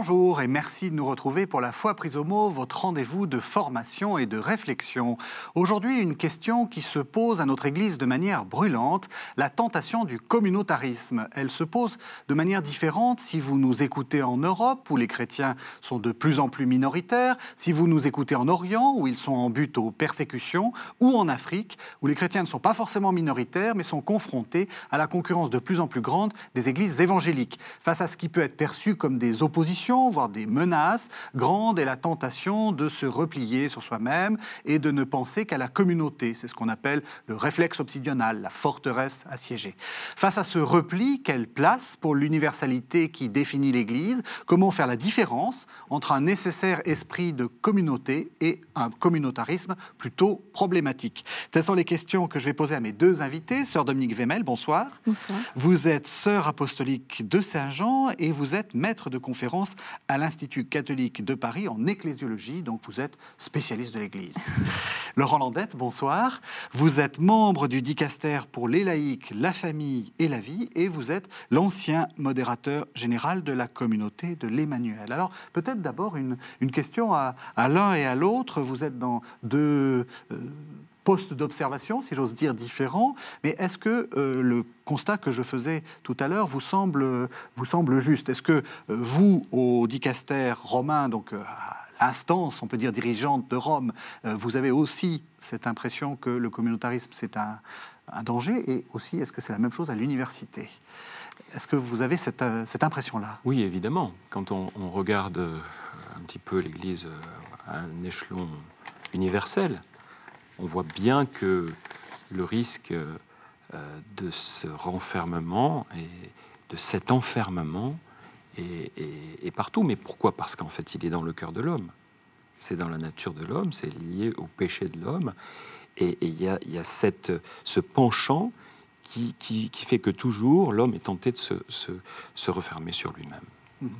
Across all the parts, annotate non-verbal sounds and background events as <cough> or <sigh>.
Bonjour et merci de nous retrouver pour la foi prise au mot, votre rendez-vous de formation et de réflexion. Aujourd'hui, une question qui se pose à notre Église de manière brûlante, la tentation du communautarisme. Elle se pose de manière différente si vous nous écoutez en Europe, où les chrétiens sont de plus en plus minoritaires, si vous nous écoutez en Orient, où ils sont en but aux persécutions, ou en Afrique, où les chrétiens ne sont pas forcément minoritaires, mais sont confrontés à la concurrence de plus en plus grande des églises évangéliques, face à ce qui peut être perçu comme des oppositions voire des menaces, grande est la tentation de se replier sur soi-même et de ne penser qu'à la communauté. C'est ce qu'on appelle le réflexe obsidional, la forteresse assiégée. Face à ce repli, quelle place pour l'universalité qui définit l'Église? Comment faire la différence entre un nécessaire esprit de communauté et un communautarisme plutôt problématique? Telles sont les questions que je vais poser à mes deux invités. Sœur Dominique Vémel, bonsoir. Bonsoir. Vous êtes sœur apostolique de Saint-Jean et vous êtes maître de conférence à l'Institut catholique de Paris en ecclésiologie, donc vous êtes spécialiste de l'Église. <laughs> Laurent Landette, bonsoir. Vous êtes membre du dicaster pour les laïcs, la famille et la vie, et vous êtes l'ancien modérateur général de la communauté de l'Emmanuel. Alors peut-être d'abord une, question à, l'un et à l'autre. Vous êtes dans deux... Euh, postes d'observation, si j'ose dire, différents. Mais est-ce que euh, le constat que je faisais tout à l'heure vous semble, vous semble juste? Est-ce que euh, vous, au dicaster romain, donc euh, à l'instance, on peut dire, dirigeante de Rome, vous avez aussi cette impression que le communautarisme, c'est un, danger? Et aussi, est-ce que c'est la même chose à l'université? Est-ce que vous avez cette, cette impression-là? Oui, évidemment. Quand on regarde un petit peu l'Église à un échelon universel, on voit bien que le risque euh, de ce renfermement et de cet enfermement est, partout. Mais pourquoi? Parce qu'en fait, il est dans le cœur de l'homme. C'est dans la nature de l'homme, c'est lié au péché de l'homme. Et il y a, cette, ce penchant qui, fait que toujours l'homme est tenté de se, refermer sur lui-même.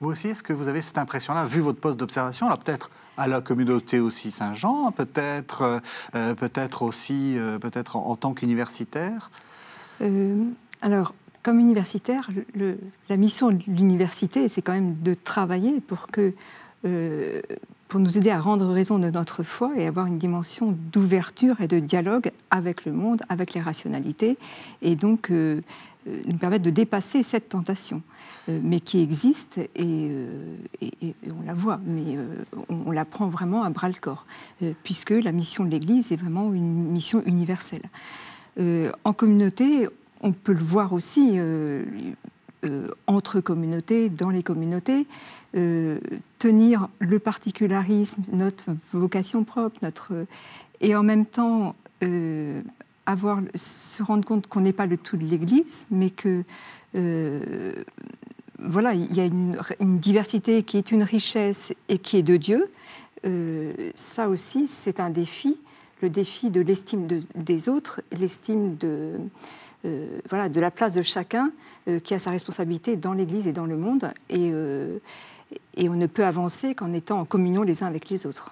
Vous aussi, est-ce que vous avez cette impression-là, vu votre poste d'observation, alors peut-être à la communauté aussi Saint-Jean, peut-être euh, euh, peut-être aussi euh, peut-être en, tant qu'universitaire. Alors, comme universitaire, la mission de l'université, c'est quand même de travailler pour que pour nous aider à rendre raison de notre foi et avoir une dimension d'ouverture et de dialogue avec le monde, avec les rationalités, et donc nous permettre de dépasser cette tentation. Euh, mais qui existe euh, et, on la voit, mais euh, on, la prend vraiment à bras le corps, puisque la mission de l'Église est vraiment une mission universelle. en communauté, on peut le voir aussi entre communautés, dans les communautés, tenir le particularisme, notre vocation propre, notre, et en même temps avoir, se rendre compte qu'on n'est pas le tout de l'Église, mais que voilà, il y a une, diversité qui est une richesse et qui est de Dieu. Euh, ça aussi, c'est un défi, le défi de l'estime des autres, l'estime de, euh, voilà, de la place de chacun euh, qui a sa responsabilité dans l'Église et dans le monde. Et on ne peut avancer qu'en étant en communion les uns avec les autres.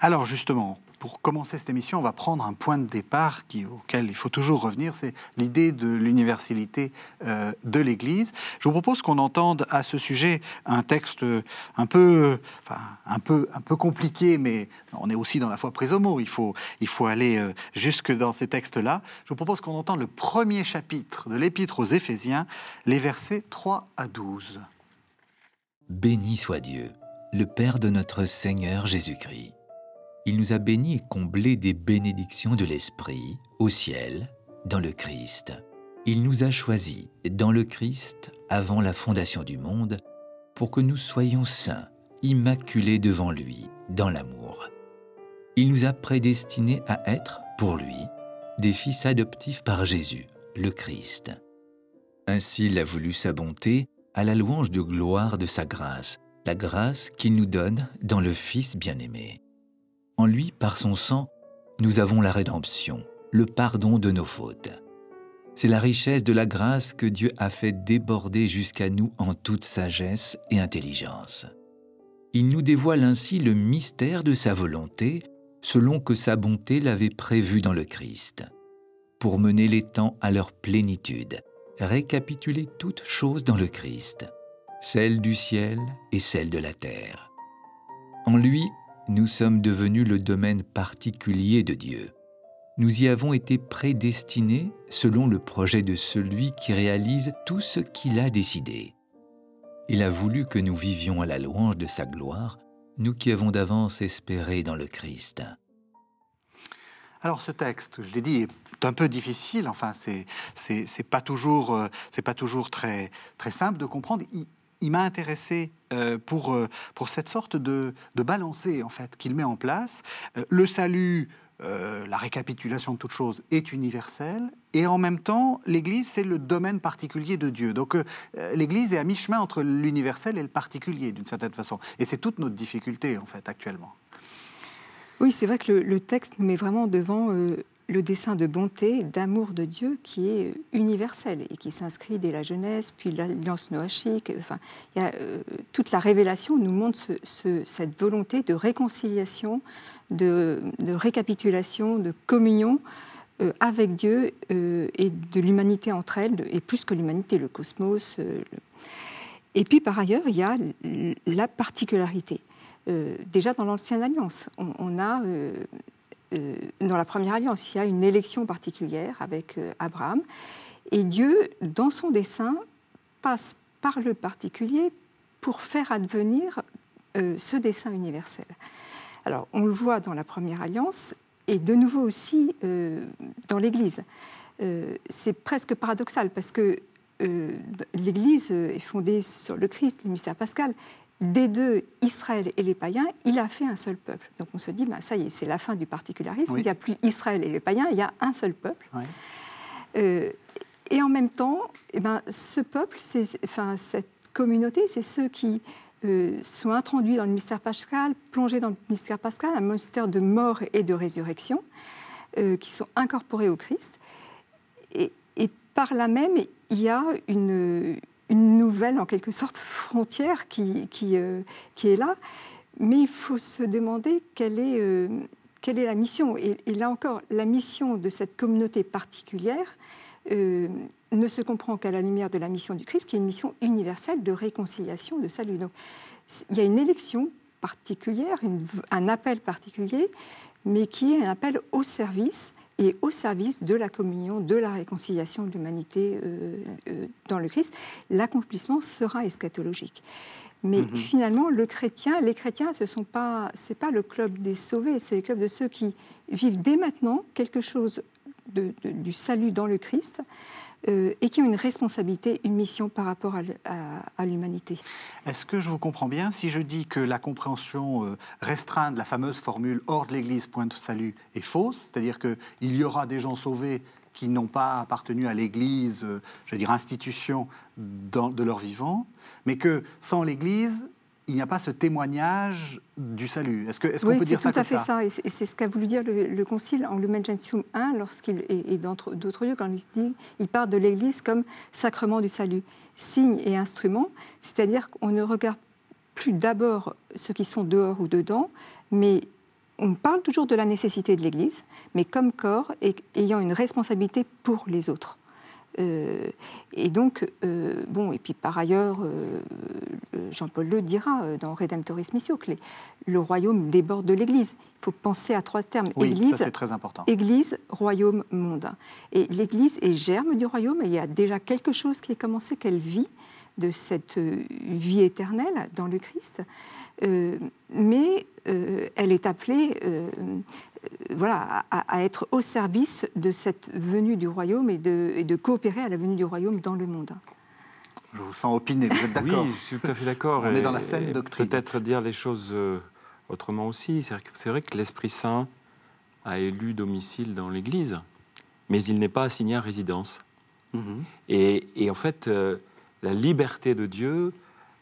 Alors justement, pour commencer cette émission, on va prendre un point de départ auquel il faut toujours revenir, c'est l'idée de l'universalité euh, de l'Église. Je vous propose qu'on entende à ce sujet un texte un peu, enfin, un peu, un peu compliqué, mais on est aussi dans la foi mot. Il faut, il faut aller euh, jusque dans ces textes-là. Je vous propose qu'on entende le premier chapitre de l'Épître aux Éphésiens, les versets 3 à 12. Béni soit Dieu, le Père de notre Seigneur Jésus-Christ il nous a bénis et comblés des bénédictions de l'Esprit au ciel, dans le Christ. Il nous a choisis dans le Christ avant la fondation du monde pour que nous soyons saints, immaculés devant lui, dans l'amour. Il nous a prédestinés à être, pour lui, des fils adoptifs par Jésus, le Christ. Ainsi il a voulu sa bonté à la louange de gloire de sa grâce, la grâce qu'il nous donne dans le Fils bien-aimé. En lui, par son sang, nous avons la rédemption, le pardon de nos fautes. C'est la richesse de la grâce que Dieu a fait déborder jusqu'à nous en toute sagesse et intelligence. Il nous dévoile ainsi le mystère de sa volonté, selon que sa bonté l'avait prévu dans le Christ, pour mener les temps à leur plénitude, récapituler toutes choses dans le Christ. celle du ciel et celle de la terre. En lui, nous sommes devenus le domaine particulier de Dieu. Nous y avons été prédestinés selon le projet de celui qui réalise tout ce qu'il a décidé. Il a voulu que nous vivions à la louange de sa gloire, nous qui avons d'avance espéré dans le Christ. Alors ce texte, je l'ai dit, est un peu difficile. Enfin, c'est pas toujours euh, pas toujours très très simple de comprendre. M'a intéressé euh, pour euh, pour cette sorte de de balancer en fait qu'il met en place. le salut. la récapitulation de toutes choses est universelle et en même temps, l'Église, c'est le domaine particulier de Dieu. Donc l'Église est à mi-chemin entre l'universel et le particulier, d'une certaine façon. Et c'est toute notre difficulté, en fait, actuellement. Oui, c'est vrai que le, texte nous met vraiment devant euh, le dessin de bonté, d'amour de Dieu qui est universel et qui s'inscrit dès la jeunesse, puis l'alliance noachique. Enfin, y a, euh, toute la révélation nous montre cette volonté de réconciliation, de, récapitulation, de communion euh, avec Dieu et de l'humanité entre elles, et plus que l'humanité, le cosmos. Et puis par ailleurs, il y a la particularité. Euh, déjà dans l'Ancienne Alliance, on, a, euh, euh, dans la Première Alliance, il y a une élection particulière avec Abraham. Et Dieu, dans son dessein, passe par le particulier pour faire advenir ce dessein universel. Alors, on le voit dans la Première Alliance et de nouveau aussi dans l'Église. c'est presque paradoxal parce que l'Église est fondée sur le Christ, le mystère pascal, des deux, Israël et les païens, il a fait un seul peuple. Donc on se dit, bah, ça y est, c'est la fin du particularisme, il n'y a plus Israël et les païens, il y a un seul peuple. Euh, et en même temps, eh ben, ce peuple, enfin, cette communauté, c'est ceux qui euh, sont introduits dans le mystère pascal, plongés dans le mystère pascal, un mystère de mort et de résurrection, euh, qui sont incorporés au Christ. Et, et par là même, il y a une, une nouvelle, en quelque sorte, frontière qui, qui, euh, qui, est là. Mais il faut se demander quelle est, euh, quelle est la mission. Et, là encore, la mission de cette communauté particulière euh, ne se comprend qu'à la lumière de la mission du Christ, qui est une mission universelle de réconciliation, de salut. Donc, il y a une élection particulière, un appel particulier, mais qui est un appel au service et au service de la communion, de la réconciliation de l'humanité euh, euh, dans le Christ. L'accomplissement sera eschatologique. Mais mhm. finalement, le chrétien, les chrétiens, ce sont pas, c'est pas le club des sauvés, c'est le club de ceux qui vivent dès maintenant quelque chose du salut dans le Christ, euh, et qui ont une responsabilité, une mission par rapport à, l'humanité. Est-ce que je vous comprends bien si je dis que la compréhension euh, restreinte de la fameuse formule hors de l'Église, point de salut, est fausse? C'est-à-dire qu'il y aura des gens sauvés qui n'ont pas appartenu à l'Église, euh, je veux dire institution de leur vivant, mais que sans l'Église, il n'y a pas ce témoignage du salut. Est-ce qu'on est peut dire ça comme ça C'est tout à fait ça. Et c'est ce qu'a voulu dire le, Concile en Lumen Gentium 1, lorsqu'il, et, d'autres lieux, quand il, dit, il parle de l'Église comme sacrement du salut, signe et instrument, c'est-à-dire qu'on ne regarde plus d'abord ceux qui sont dehors ou dedans, mais on parle toujours de la nécessité de l'Église, mais comme corps et ayant une responsabilité pour les autres. Euh, et donc, euh, bon, et puis par ailleurs, euh, Jean-Paul le dira dans Redemptoris Missio, que le royaume déborde de l'Église. Il faut penser à trois termes. Oui, Église, c'est très important. Église, royaume, monde. Et l'Église est germe du royaume, et il y a déjà quelque chose qui est commencé, qu'elle vit de cette vie éternelle dans le Christ. Mais elle est appelée voilà, à, être au service de cette venue du royaume et de, coopérer à la venue du royaume dans le monde. Je vous sens opiné, vous êtes d'accord Oui, je suis tout à fait d'accord. On est dans la scène doctrine. Peut-être dire les choses euh, autrement aussi. C'est vrai que l'Esprit Saint a élu domicile dans l'Église, mais il n'est pas assigné à résidence. Mhm. et, en fait, euh, la liberté de Dieu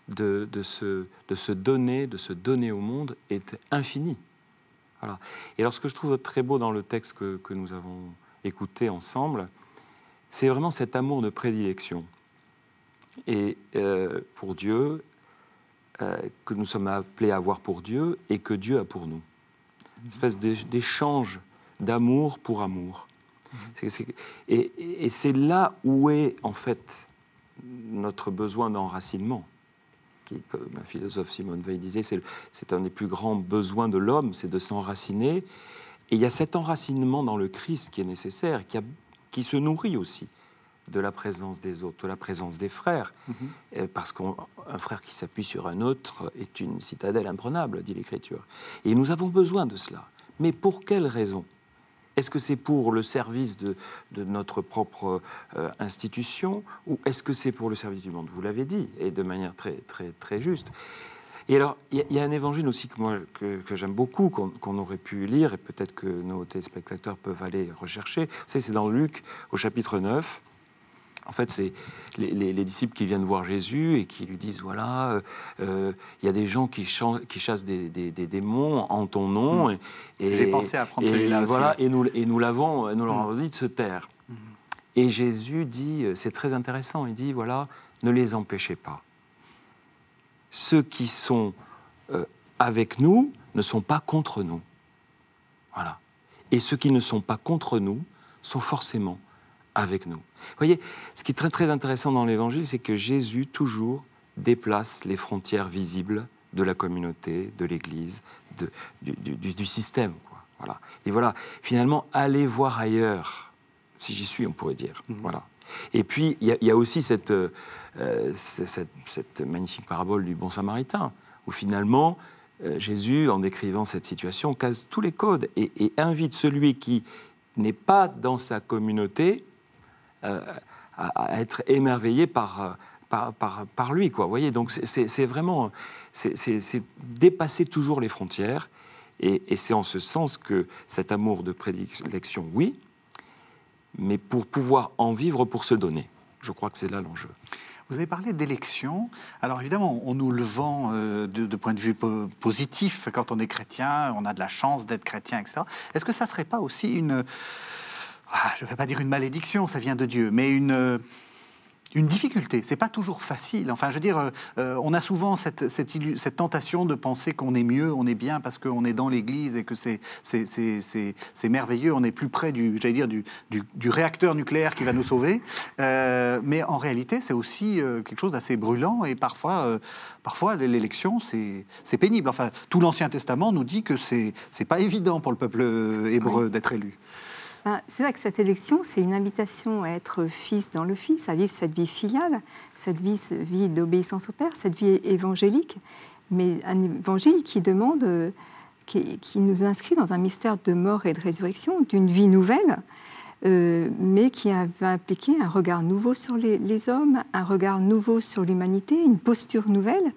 de, de, se, de se donner, de se donner au monde est infinie. Et alors, ce que je trouve très beau dans le texte que, nous avons écouté ensemble, c'est vraiment cet amour de prédilection. Et euh, pour Dieu, euh, que nous sommes appelés à avoir pour Dieu et que Dieu a pour nous. Une espèce d'échange d'amour pour amour. et c'est là où est en fait notre besoin d'enracinement. Qui, comme un philosophe Simone Veil disait, c'est un des plus grands besoins de l'homme, c'est de s'enraciner. Et il y a cet enracinement dans le Christ qui est nécessaire, qui, a, qui se nourrit aussi de la présence des autres, de la présence des frères. Mhm. Parce qu'un frère qui s'appuie sur un autre est une citadelle imprenable, dit l'Écriture. Et nous avons besoin de cela. Mais pour quelle raison? Est-ce que c'est pour le service de, notre propre euh, institution ou est-ce que c'est pour le service du monde? Vous l'avez dit, et de manière très, très, très juste. Et alors, il y, a un évangile aussi que que, j'aime beaucoup, qu'on aurait pu lire, et peut-être que nos téléspectateurs peuvent aller rechercher. C'est dans Luc, au chapitre 9. En fait, c'est les, disciples qui viennent voir Jésus et qui lui disent voilà, euh, euh, il y a des gens qui, chassent des, démons en ton nom. Mm. Et, J'ai pensé à prendre celui-là voilà, Et nous, et nous l'avons, nous leur avons mm. dit de se taire. Mm. Et Jésus dit, c'est très intéressant, il dit voilà, ne les empêchez pas. Ceux qui sont euh, avec nous ne sont pas contre nous. Voilà. Et ceux qui ne sont pas contre nous sont forcément avec nous. Vous voyez, ce qui est très très intéressant dans l'Évangile, c'est que Jésus toujours déplace les frontières visibles de la communauté, de l'Église, du, système. Voilà. Et voilà, finalement, allez voir ailleurs, si j'y suis, on pourrait dire. Mhm. Voilà. Et puis, il y, a aussi cette, euh, cette, magnifique parabole du bon samaritain, où finalement, euh, Jésus, en décrivant cette situation, casse tous les codes et, et invite celui qui n'est pas dans sa communauté à, être émerveillé par, par, par, lui. Quoi. Vous voyez, donc c'est vraiment c'est dépasser toujours les frontières. Et, c'est en ce sens que cet amour de prédilection, oui, mais pour pouvoir en vivre, pour se donner. Je crois que c'est là l'enjeu. Vous avez parlé d'élection. Alors évidemment, on nous le vend euh, de, point de vue positif. Quand on est chrétien, on a de la chance d'être chrétien, etc. Est-ce que ça ne serait pas aussi une ah, je ne vais pas dire une malédiction, ça vient de Dieu, mais une, euh, une difficulté. C'est pas toujours facile. Enfin, je veux dire, euh, euh, on a souvent cette, cette, tentation de penser qu'on est mieux, on est bien parce qu'on est dans l'Église et que c'est merveilleux. On est plus près du, j'allais dire, du, du, réacteur nucléaire qui va nous sauver. mais en réalité, c'est aussi quelque chose d'assez brûlant et parfois, parfois l'élection, c'est pénible. Enfin, tout l'Ancien Testament nous dit que c'est pas évident pour le peuple hébreu d'être élu. Ben, c'est vrai que cette élection, c'est une invitation à être fils dans le Fils, à vivre cette vie filiale, cette vie, vie d'obéissance au Père, cette vie évangélique, mais un évangile qui demande, euh, qui, nous inscrit dans un mystère de mort et de résurrection, d'une vie nouvelle, euh, mais qui va impliquer un regard nouveau sur les, les hommes, un regard nouveau sur l'humanité, une posture nouvelle,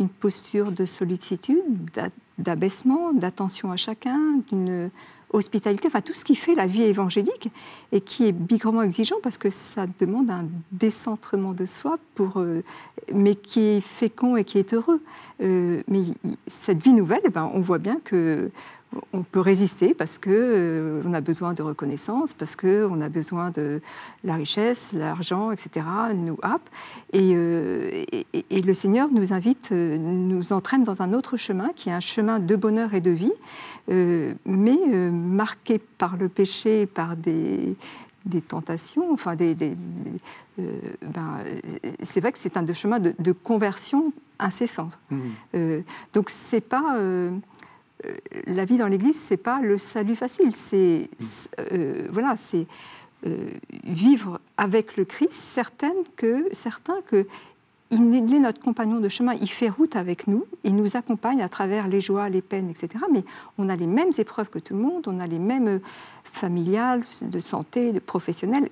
une posture de sollicitude, d'abaissement, d'attention à chacun, d'une hospitalité, enfin tout ce qui fait la vie évangélique et qui est bigrement exigeant parce que ça demande un décentrement de soi, pour, euh, mais qui est fécond et qui est heureux. Euh, mais cette vie nouvelle, eh ben, on voit bien que on peut résister parce que euh, on a besoin de reconnaissance, parce que on a besoin de la richesse, l'argent, etc. nous happe. Et, et, le Seigneur nous invite, nous entraîne dans un autre chemin qui est un chemin de bonheur et de vie, euh, mais euh, marqué par le péché, par des, des tentations, enfin des, euh, ben, c'est vrai que c'est un chemin de, conversion incessante. Mmh. donc c'est pas la vie dans l'Église, c'est pas le salut facile. C'est mmh. voilà, c'est vivre avec le Christ, certaine que certains que il est notre compagnon de chemin, il fait route avec nous, il nous accompagne à travers les joies, les peines, etc. Mais on a les mêmes épreuves que tout le monde, on a les mêmes euh, familiales, de santé, de professionnelles.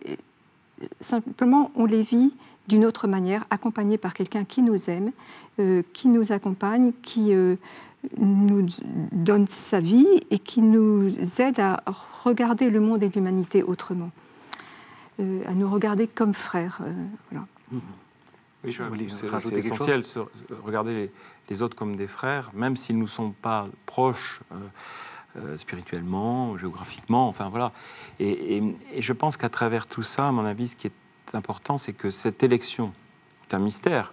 Simplement, on les vit d'une autre manière, accompagnés par quelqu'un qui nous aime, euh, qui nous accompagne, qui euh, nous donne sa vie et qui nous aide à regarder le monde et l'humanité autrement, à nous regarder comme frères. Voilà. Mmh. Oui, c'est essentiel, regarder les, autres comme des frères, même s'ils ne nous sont pas proches euh, euh, spirituellement, géographiquement, enfin voilà. Et, je pense qu'à travers tout ça, à mon avis, ce qui est important, c'est que cette élection est un mystère.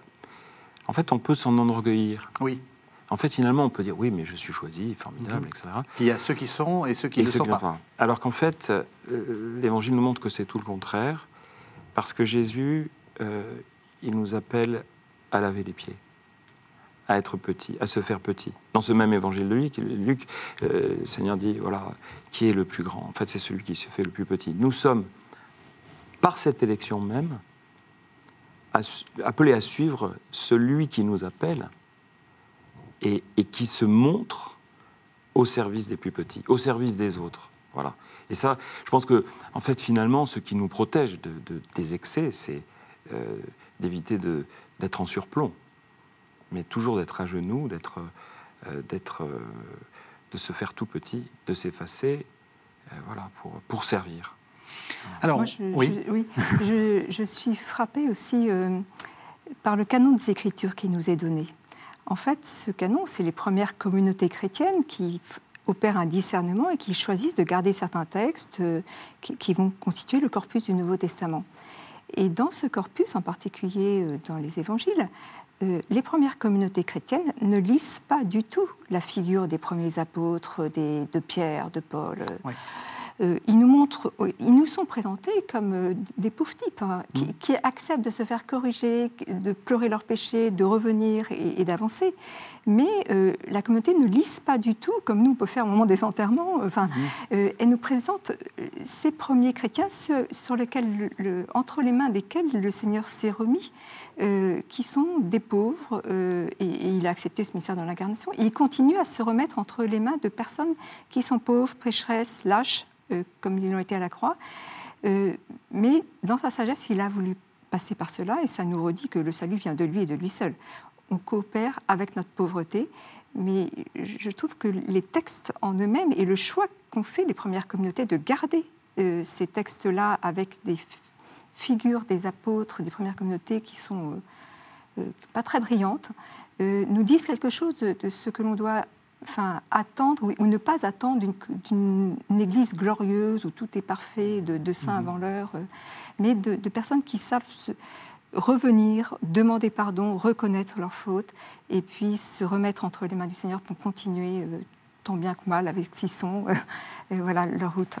En fait, on peut s'en enorgueillir. Oui. En fait, finalement, on peut dire oui, mais je suis choisi, formidable, mhm. etc. il y a ceux qui sont et ceux qui ne sont pas. Alors qu'en fait, euh, l'Évangile nous montre que c'est tout le contraire, parce que Jésus, il nous appelle à laver les pieds. à être petit, à se faire petit. Dans ce même évangile de Luc, Luc euh, le Seigneur dit, voilà, qui est le plus grand? En fait, c'est celui qui se fait le plus petit. Nous sommes, par cette élection même, appelés à suivre celui qui nous appelle et, et qui se montre au service des plus petits, au service des autres. Voilà. Et ça, je pense que, en fait, finalement, ce qui nous protège de, des excès, c'est euh, d'éviter d'être en surplomb, mais toujours d'être à genoux, d'être, euh, d'être, euh, de se faire tout petit, de s'effacer, voilà, pour, pour servir. Alors, je, oui, je, je, suis frappée aussi par le canon des Écritures qui nous est donné. En fait, ce canon, c'est les premières communautés chrétiennes qui opèrent un discernement et qui choisissent de garder certains textes euh, qui, vont constituer le corpus du Nouveau Testament. Et dans ce corpus, en particulier euh, dans les évangiles, euh, les premières communautés chrétiennes ne lisent pas du tout la figure des premiers apôtres, de Pierre, de Paul. Ils, nous montrent, euh, ils nous sont présentés comme euh, des pauvres types hein, mm. qui, acceptent de se faire corriger, de pleurer leurs péchés, de revenir et, d'avancer. Mais la communauté ne lise pas du tout, comme nous on peut faire au moment des enterrements. Enfin, mm. elle nous présente ces premiers chrétiens sur lesquels, entre les mains desquels le Seigneur s'est remis, qui sont des pauvres, et, et, il a accepté ce mystère dans l'incarnation. Et il continue à se remettre entre les mains de personnes qui sont pauvres, pécheresses, lâches, euh, comme ils l'ont été à la croix. Euh, mais dans sa sagesse, il a voulu passer par cela et ça nous redit que le salut vient de lui et de lui seul. On coopère avec notre pauvreté, mais je trouve que les textes en eux-mêmes et le choix qu'ont fait les premières communautés de garder euh, ces textes-là avec des figures des apôtres des premières communautés qui sont pas très brillantes, nous disent quelque chose de ce que l'on doit enfin, attendre ou, ne pas attendre d'une Église glorieuse où tout est parfait, de, saints mhm. avant l'heure, euh, mais de, personnes qui savent revenir, demander pardon, reconnaître leurs fautes et puis se remettre entre les mains du Seigneur pour continuer euh, tant bien que mal avec sont, et voilà leur route.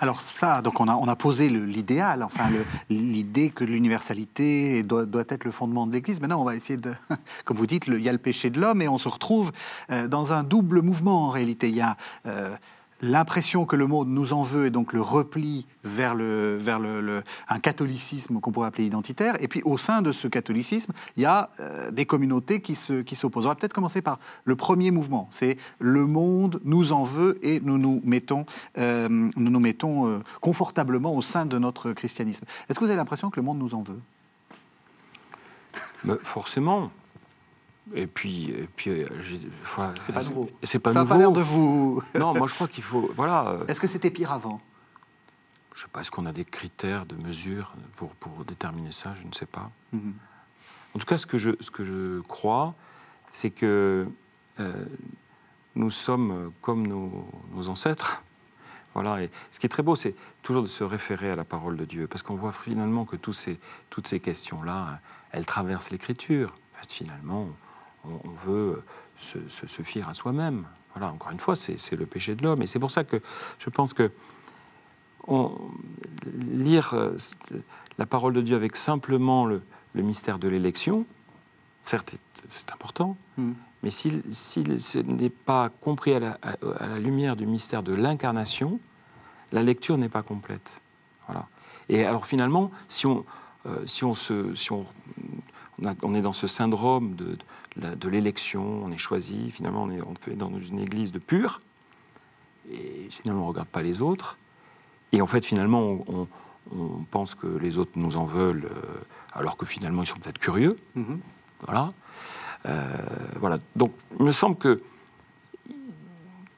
Alors ça, donc on a, on a posé l'idéal, enfin l'idée que l'universalité doit, doit, être le fondement de l'Église. Maintenant, on va essayer de, <laughs> comme vous dites, il y a le péché de l'homme et on se retrouve euh, dans un double mouvement en réalité. Il y a euh, l'impression que le monde nous en veut et donc le repli vers, le, vers un catholicisme qu'on pourrait appeler identitaire. Et puis au sein de ce catholicisme, il y a euh, des communautés qui s'opposent. Qui on va peut-être commencer par le premier mouvement. C'est le monde nous en veut et nous nous mettons, euh, nous nous mettons euh, confortablement au sein de notre christianisme. Est-ce que vous avez l'impression que le monde nous en veut? Forcément. Et puis, et puis euh, c'est pas nouveau. C'est pas Ça nouveau. Ça l'air de vous. <laughs> non, moi je crois qu'il faut. Voilà. Euh, est-ce que c'était pire avant? Je sais pas. Est-ce qu'on a des critères de mesure pour, pour déterminer ça? Je ne sais pas. Mhm. En tout cas, ce que je, ce que je crois, c'est que euh, nous sommes comme nos, nos, ancêtres. Voilà. Et ce qui est très beau, c'est toujours de se référer à la parole de Dieu, parce qu'on voit finalement que tous ces, toutes ces questions-là, elles traversent l'Écriture. Finalement, on, veut se, se, fier à soi-même. Voilà, encore une fois, c'est le péché de l'homme. Et c'est pour ça que je pense que lire euh, la parole de Dieu avec simplement le, mystère de l'élection, certes, c'est important, hmm. mais si, ce n'est pas compris à la, à la, lumière du mystère de l'incarnation, la lecture n'est pas complète. Voilà. Et alors finalement, si on, euh, si on, se, si on on, est dans ce syndrome de, de, l'élection, on est choisi, finalement on est, on fait dans une église de pur, et finalement on ne regarde pas les autres, et en fait finalement on, pense que les autres nous en veulent, euh, alors que finalement ils sont peut-être curieux. Mm-hmm. Voilà. Euh, voilà. Donc il me semble que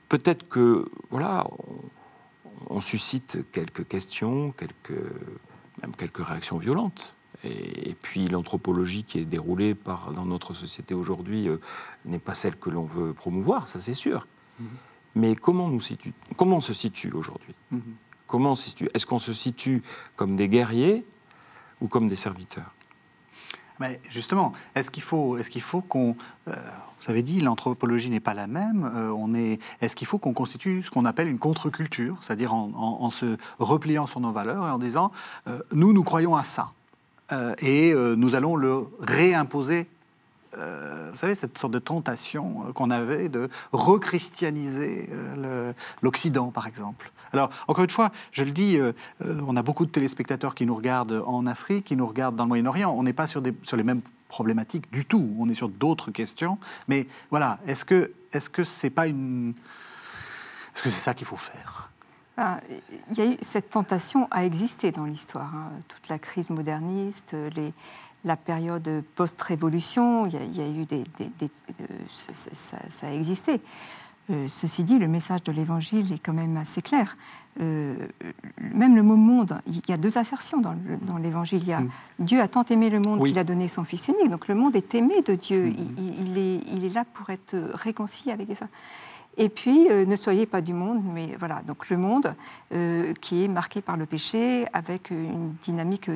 peut-être que voilà, on, suscite quelques questions, quelques, même quelques réactions violentes. Et, puis l'anthropologie qui est déroulée par, dans notre société aujourd'hui euh, n'est pas celle que l'on veut promouvoir, ça c'est sûr. Mhm. Mais comment, nous situe, comment on se situe aujourd'hui? Comment on se situe? Est-ce qu'on se situe comme des guerriers ou comme des serviteurs? Mais justement, est-ce qu'il faut, est-ce qu'il faut qu'on, euh, vous avez dit, l'anthropologie n'est pas la même. Euh, on est, est-ce qu'il faut qu'on constitue ce qu'on appelle une contre-culture, c'est-à-dire en, se repliant sur nos valeurs et en disant, nous, nous croyons à ça? Euh, et euh, nous allons le réimposer euh, vous savez, cette sorte de tentation qu'on avait de rechristianiser l'Occident, par exemple. Alors, encore une fois, je le dis, on a beaucoup de téléspectateurs qui nous regardent en Afrique, qui nous regardent dans le Moyen-Orient. On n'est pas sur, sur les mêmes problématiques du tout. On est sur d'autres questions. Mais voilà, est-ce que est-ce que c'est pas une est-ce que c'est ça qu'il faut faire? Il y a eu, cette tentation a existé dans l'histoire. hein. Toute la crise moderniste, les- la période post-révolution, il, y a- il y a eu des. des- des- euh, ça, ça- ça- ça a existé. Euh, ceci dit, le message de l'Évangile est quand même assez clair. Euh, même le mot monde, il y a deux assertions dans le- dans l'Évangile. Il y a Mm. Dieu a tant aimé le monde Oui. qu'il a donné son Fils unique. Donc le monde est aimé de Dieu. Mhm. Il, il- il est, il est là pour être réconcilié avec les femmes. Et puis, euh, ne soyez pas du monde, mais voilà, donc le monde euh, qui est marqué par le péché avec une dynamique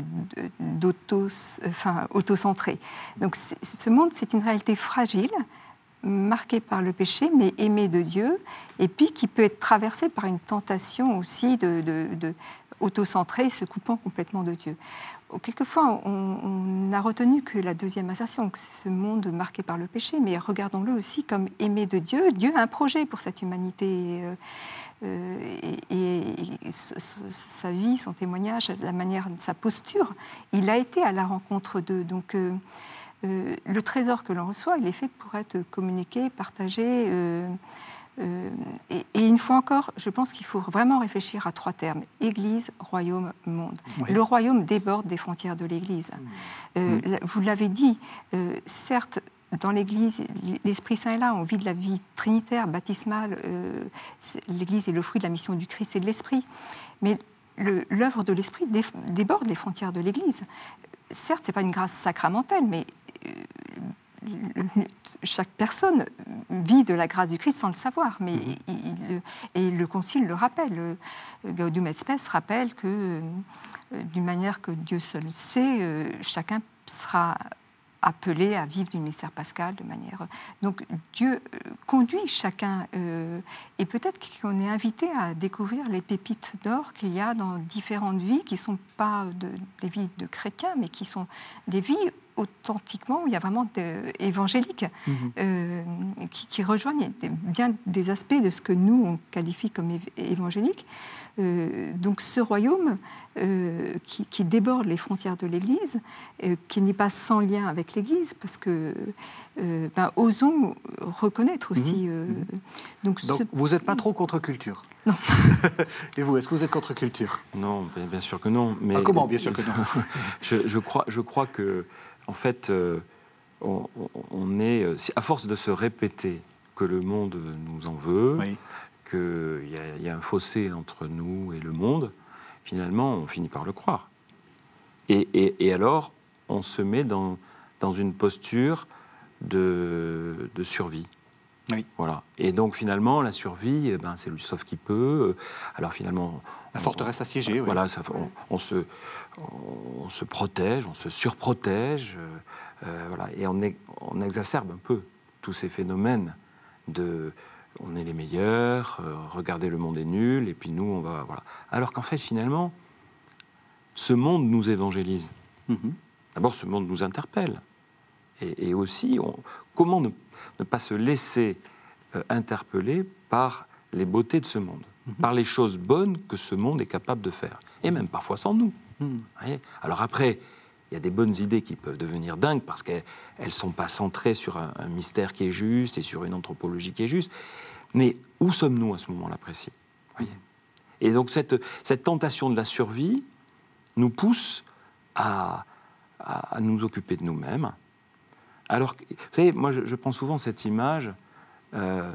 d'auto, enfin, auto-centrée. Donc ce monde, c'est une réalité fragile, marquée par le péché, mais aimée de Dieu, et puis qui peut être traversée par une tentation aussi de, de, se coupant complètement de Dieu. Quelquefois, on, on n'a retenu que la deuxième assertion, que c'est ce monde marqué par le péché, mais regardons-le aussi comme aimé de Dieu. Dieu a un projet pour cette humanité. euh, euh, et, sa vie, son témoignage, la manière, sa posture, il a été à la rencontre d'eux. Donc, euh, le trésor que l'on reçoit, il est fait pour être communiqué, partagé. Euh, et, et une fois encore, je pense qu'il faut vraiment réfléchir à trois termes Église, royaume, monde. Oui. Le royaume déborde des frontières de l'Église. Euh, la- Vous l'avez dit, euh, certes, dans l'Église, l'Esprit Saint est là, on vit de la vie trinitaire, baptismale. L'Église est le fruit de la mission du Christ et de l'Esprit. Mais le- l'œuvre de l'Esprit dé- déborde les frontières de l'Église. Certes, ce n'est pas une grâce sacramentelle, mais chaque personne vit de la grâce du Christ sans le savoir. Mais il- il- et le Concile le rappelle. euh, Gaudium et Spes rappelle que, euh, d'une manière que Dieu seul sait, euh, chacun sera appelé à vivre du mystère pascal de manière. Donc Dieu conduit chacun euh, et peut-être qu'on est invité à découvrir les pépites d'or qu'il y a dans différentes vies qui ne sont pas de- des vies de chrétiens, mais qui sont des vies authentiquement où il y a vraiment de- évangéliques Mhm. euh, qui, qui rejoignent des- bien des aspects de ce que nous on qualifie comme év- évangélique. Euh, donc ce royaume euh, qui, qui déborde les frontières de l'Église, euh, qui n'est pas sans lien avec l'Église, parce que euh, ben, osons reconnaître aussi. euh, donc, Donc, ce- vous n'êtes pas trop contre-culture Non. <laughs> Et vous, est-ce que vous êtes contre-culture Non, bien, bien sûr que non. Mais Ah, comment, bien sûr que non <laughs> je, je crois, je crois que, en fait, euh, on, est, euh, à force de se répéter que le monde nous en veut, Oui. qu'il y, a- il y a un fossé entre nous et le monde, finalement, on finit par le croire. Et, et- et alors, on se met dans, dans une posture de, de survie. Oui. Voilà. Et donc, finalement, la survie, eh ben, c'est le sauve qui peut. Alors, finalement. La forteresse assiégée, oui. Voilà, ça, on, on se, on se protège, on se surprotège, euh, euh, voilà, et on, est- on exacerbe un peu tous ces phénomènes de on est les meilleurs, euh, regardez le monde est nul, et puis nous on va voilà. Alors qu'en fait finalement, ce monde nous évangélise. Mhm. D'abord, ce monde nous interpelle, et, et aussi on- comment ne, ne pas se laisser euh, interpeller par les beautés de ce monde, par les choses bonnes que ce monde est capable de faire, et même parfois sans nous. Mhm. Alors après, il y a des bonnes idées qui peuvent devenir dingues parce qu'elles ne sont pas centrées sur un, un mystère qui est juste et sur une anthropologie qui est juste. Mais où sommes-nous à ce moment-là précis? Voyez? Et donc cette, cette tentation de la survie nous pousse à, à- à nous occuper de nous-mêmes. Alors, vous savez, moi je, je prends souvent cette image. euh,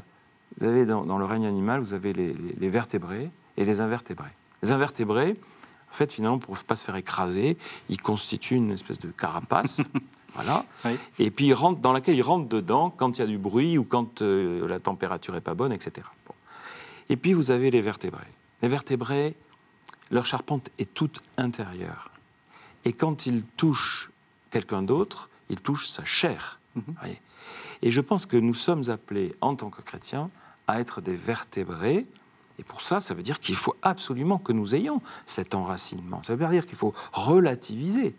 vous avez dans, dans le règne animal, vous avez les, les- les vertébrés et les invertébrés. Les invertébrés, en fait, finalement, pour ne pas se faire écraser, ils constituent une espèce de carapace. <laughs> voilà. Oui. Et puis, ils rentrent, dans laquelle ils rentrent dedans quand il y a du bruit ou quand euh, la température n'est pas bonne, etc. Bon. Et puis, vous avez les vertébrés. Les vertébrés, leur charpente est toute intérieure. Et quand ils touchent quelqu'un d'autre, ils touchent sa chair. Mhm. Voyez Et je pense que nous sommes appelés, en tant que chrétiens, à être des vertébrés. Et pour ça, ça veut dire qu'il faut absolument que nous ayons cet enracinement. Ça veut dire qu'il faut relativiser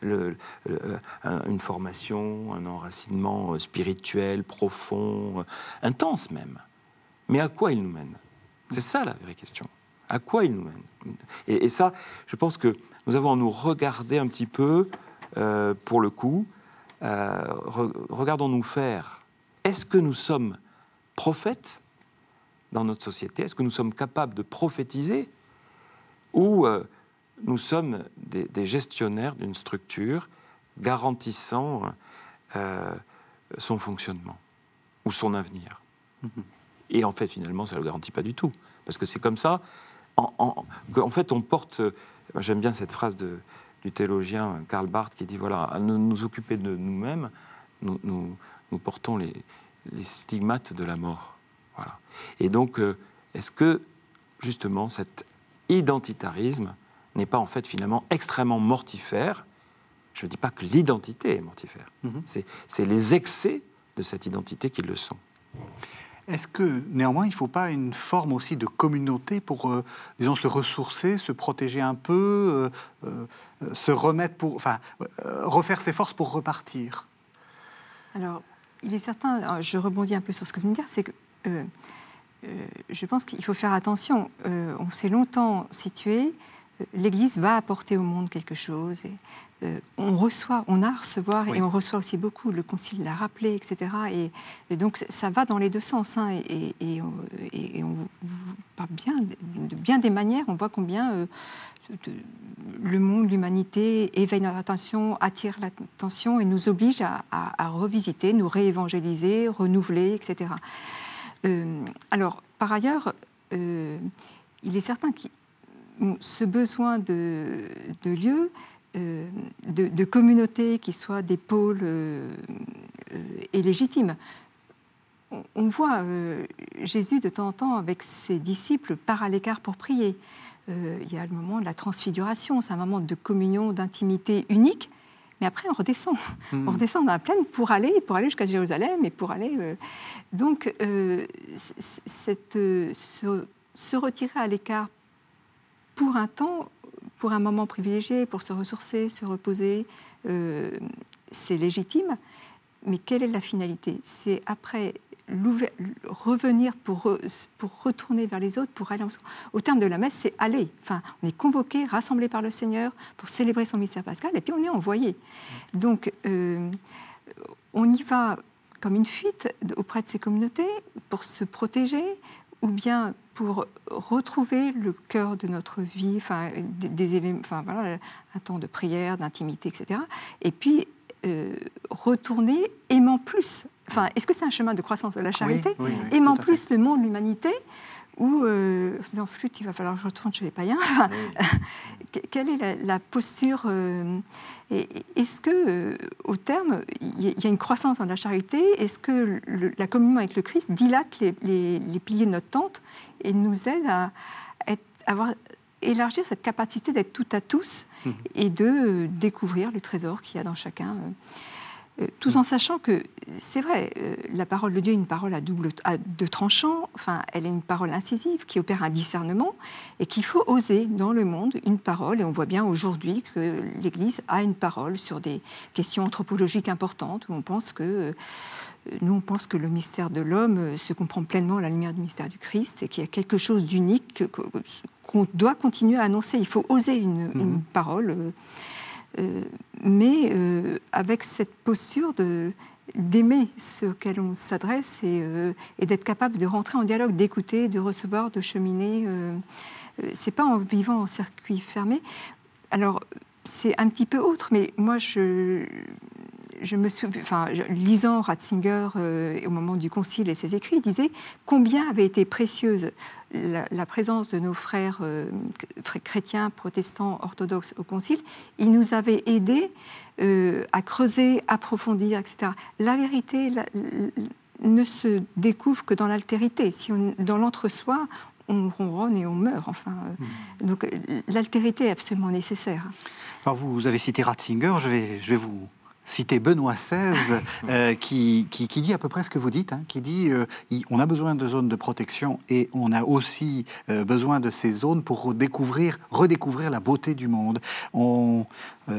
le- le- un- une formation, un enracinement euh, spirituel, profond, euh, intense même. Mais à quoi il nous mène? C'est ça la vraie question. À quoi il nous mène? Et, et ça, je pense que nous avons à nous regarder un petit peu, euh, pour le coup, euh, re- regardons-nous faire. Est-ce que nous sommes prophètes dans notre société? Est-ce que nous sommes capables de prophétiser? Ou euh, nous sommes des, des gestionnaires d'une structure garantissant euh, son fonctionnement ou son avenir? Et en fait, finalement, ça ne le garantit pas du tout. Parce que c'est comme ça. En, fait, on porte. J'aime bien cette phrase de, du théologien Karl Barth qui dit voilà, à nous, nous occuper de nous-mêmes, nous, nous- nous portons les, les stigmates de la mort. Voilà. Et donc, euh, est-ce que, justement, cet identitarisme n'est pas, en fait, finalement, extrêmement mortifère? Je ne dis pas que l'identité est mortifère. Mhm. C'est- C'est les excès de cette identité qui le sont. Est-ce que néanmoins il ne faut pas une forme aussi de communauté pour, euh, disons, se ressourcer, se protéger un peu, euh, euh, se remettre pour, enfin, euh, refaire ses forces pour repartir Alors, il est certain, euh, je rebondis un peu sur ce que vous venez de dire, c'est que euh, euh, je pense qu'il faut faire attention. Euh, on s'est longtemps situé, euh, l'Église va apporter au monde quelque chose. Et, euh, on reçoit, on a à recevoir Oui. et on reçoit aussi beaucoup. Le Concile l'a rappelé, etc. Et, et donc ça va dans les deux sens. hein, et, et- et on- parle bien, de bien des manières. On voit combien euh, de- le monde, l'humanité éveille notre attention, attire l'attention et nous oblige à, à- à revisiter, nous réévangéliser, renouveler, etc. Euh, alors, par ailleurs, il est certain que ce besoin de, de lieux, euh, de, de communautés qui soient des pôles euh, euh, est légitime. On, on voit euh, Jésus de temps en temps avec ses disciples part à l'écart pour prier. Euh, il y a le moment de la transfiguration, c'est un moment de communion, d'intimité unique. Mais après, on redescend. Hmm. On redescend dans la plaine pour aller, pour aller jusqu'à Jérusalem et pour aller. euh, Donc, euh, cette, euh, se, se retirer à l'écart pour un temps, pour un moment privilégié, pour se ressourcer, se reposer, euh, c'est légitime. Mais quelle est la finalité? C'est après revenir pour, pour retourner vers les autres, pour aller ensemble. Au terme de la messe, c'est aller. Enfin, on est convoqué, rassemblé par le Seigneur pour célébrer son mystère pascal, et puis on est envoyé. Donc, euh, on y va comme une fuite auprès de ces communautés pour se protéger ou bien pour retrouver le cœur de notre vie, enfin, des, des éléments, enfin, voilà, un temps de prière, d'intimité, etc. Et puis euh, retourner aimant plus. Enfin, est-ce que c'est un chemin de croissance de la charité? Oui, oui, oui, Aimant plus le monde, l'humanité ou euh, en se disant flûte, il va falloir que je retourne chez les païens. <laughs> Quelle est la, la posture euh, Est-ce que, euh, au terme, il y a- il y a une croissance dans la charité? Est-ce que le- la communion avec le Christ dilate les, les- les piliers de notre tente et nous aide à être- avoir, élargir cette capacité d'être tout à tous Mhm. et de découvrir le trésor qu'il y a dans chacun euh, tout en sachant que c'est vrai, euh, la parole de Dieu est une parole à double, à deux tranchants. Enfin, elle est une parole incisive qui opère un discernement et qu'il faut oser dans le monde une parole. Et on voit bien aujourd'hui que l'Église a une parole sur des questions anthropologiques importantes où on pense que euh, nous, on pense que le mystère de l'homme se comprend pleinement à la lumière du mystère du Christ et qu'il y a quelque chose d'unique que- que- qu'on doit continuer à annoncer. Il faut oser une, une parole. Euh, mais euh, avec cette posture de d'aimer ce auquel on s'adresse et, euh, et d'être capable de rentrer en dialogue, d'écouter, de recevoir, de cheminer. Euh, euh, c'est pas en vivant en circuit fermé. Alors c'est un petit peu autre, mais moi je je me souviens, enfin, lisant Ratzinger euh, au moment du concile et ses écrits, il disait combien avait été précieuse la, la présence de nos frères euh, chrétiens, protestants, orthodoxes au concile. Il nous avait aidés euh, à creuser, approfondir, etc. La vérité la- ne se découvre que dans l'altérité. Si on, dans l'entre-soi, on ronronne et on meurt. Enfin, euh, donc l'altérité est absolument nécessaire. Alors vous avez cité Ratzinger, je vais, je vais vous citer Benoît XVI, <laughs> euh, qui, qui, dit à peu près ce que vous dites, hein, qui dit euh, on a besoin de zones de protection et on a aussi euh, besoin de ces zones pour redécouvrir, redécouvrir la beauté du monde. On,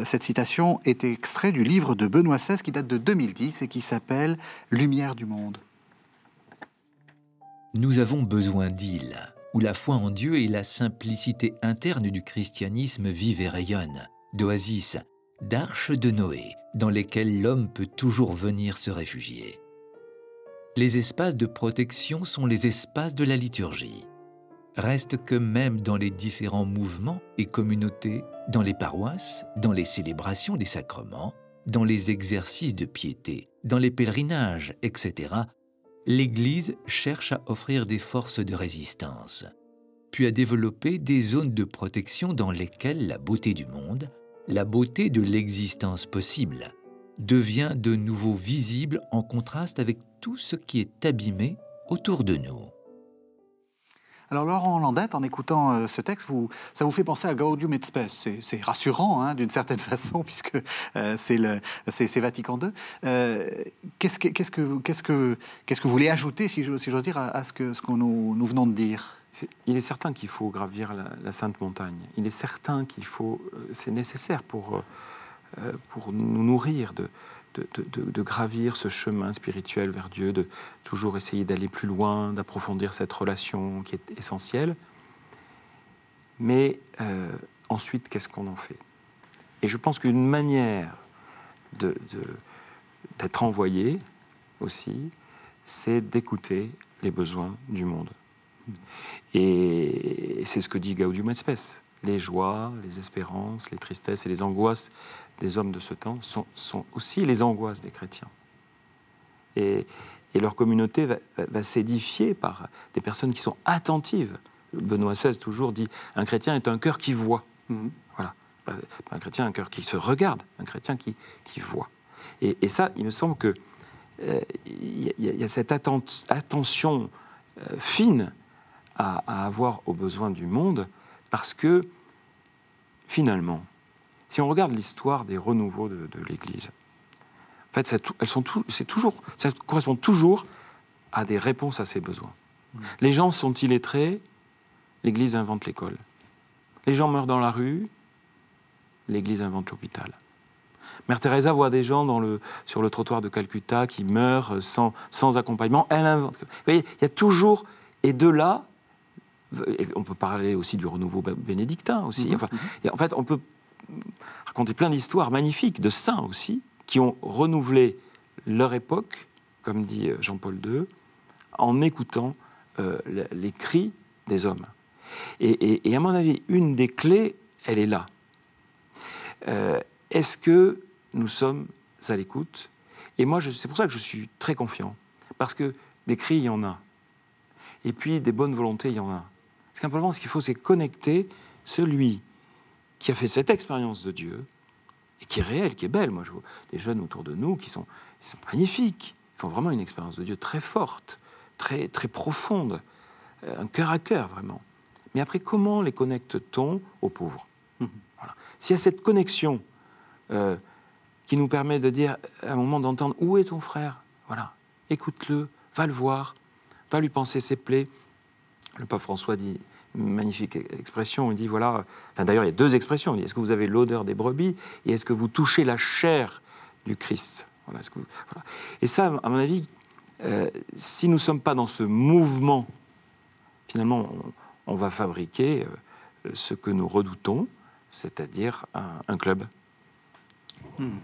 cette citation est extraite du livre de Benoît XVI qui date de 2010 et qui s'appelle Lumière du monde. Nous avons besoin d'îles où la foi en Dieu et la simplicité interne du christianisme vivent et rayonnent, d'oasis, d'arches de Noé, dans lesquelles l'homme peut toujours venir se réfugier. Les espaces de protection sont les espaces de la liturgie. Reste que même dans les différents mouvements et communautés, dans les paroisses, dans les célébrations des sacrements, dans les exercices de piété, dans les pèlerinages, etc., l'Église cherche à offrir des forces de résistance, puis à développer des zones de protection dans lesquelles la beauté du monde, la beauté de l'existence possible devient de nouveau visible en contraste avec tout ce qui est abîmé autour de nous. Alors Laurent Landette, en écoutant euh, ce texte, ça vous fait penser à Gaudium et Spes. C'est rassurant hein, d'une certaine <laughs> façon puisque euh, c'est Vatican II. Euh, qu'est-ce que, vous voulez ajouter, si j'ose dire, à, ce que, nous venons de dire? Il est certain qu'il faut gravir la, Sainte Montagne. Il est certain qu'il faut, euh, c'est nécessaire pour, euh, euh, nous nourrir de, gravir ce chemin spirituel vers Dieu, de toujours essayer d'aller plus loin, d'approfondir cette relation qui est essentielle. Mais ensuite, qu'est-ce qu'on en fait? Et je pense qu'une manière d'être envoyé aussi, c'est d'écouter les besoins du monde. Et c'est ce que dit Gaudium et Spes. Les joies, les espérances, les tristesses et les angoisses des hommes de ce temps sont, sont aussi les angoisses des chrétiens. Et, et leur communauté va, s'édifier par des personnes qui sont attentives. Benoît XVI toujours dit un chrétien est un cœur qui voit. Mhm. Voilà. Un chrétien, un cœur qui se regarde, un chrétien qui, qui voit. Et, et ça, il me semble que euh, il y, a cette attention euh, fine à, avoir aux besoins du monde, parce que finalement, si on regarde l'histoire des renouveaux de, l'Église, en fait, elles sont c'est toujours, ça correspond toujours à des réponses à ces besoins. Mmh. Les gens sont illettrés, l'Église invente l'école. Les gens meurent dans la rue, l'Église invente l'hôpital. Mère Teresa voit des gens dans le, sur le trottoir de Calcutta qui meurent sans, sans accompagnement. Elle invente. Vous voyez, il y a toujours. Et de là, on peut parler aussi du renouveau bénédictin aussi. Mhm, mhm. en fait, on peut raconter plein d'histoires magnifiques de saints aussi qui ont renouvelé leur époque, comme dit euh, Jean-Paul II, en écoutant euh, les cris des hommes. Et, à mon avis, une des clés, elle est là. Euh, est-ce que nous sommes à l'écoute? Et moi, c'est pour ça que je suis très confiant, parce que des cris, il y en a. Et puis des bonnes volontés, il y en a. Simplement, ce qu'il faut, c'est connecter celui qui a fait cette expérience de Dieu et qui est réelle, qui est belle. Moi, je vois des jeunes autour de nous qui sont, sont magnifiques. Ils font vraiment une expérience de Dieu très forte, très, très profonde, euh, un cœur à cœur, vraiment. Mais après, comment les connecte-t-on aux pauvres? Mmh. voilà. S'il y a cette connexion euh, qui nous permet de dire, à un moment, d'entendre où est ton frère? Voilà, écoute-le, va le voir, va lui penser ses plaies, le pape François dit magnifique expression. Il dit voilà. Enfin, d'ailleurs, il y a deux expressions. est-ce que vous avez l'odeur des brebis et est-ce que vous touchez la chair du Christ? Voilà. Et ça, à mon avis, euh, si nous ne sommes pas dans ce mouvement, finalement, on, va fabriquer euh, ce que nous redoutons, c'est-à-dire un, club. Hmm.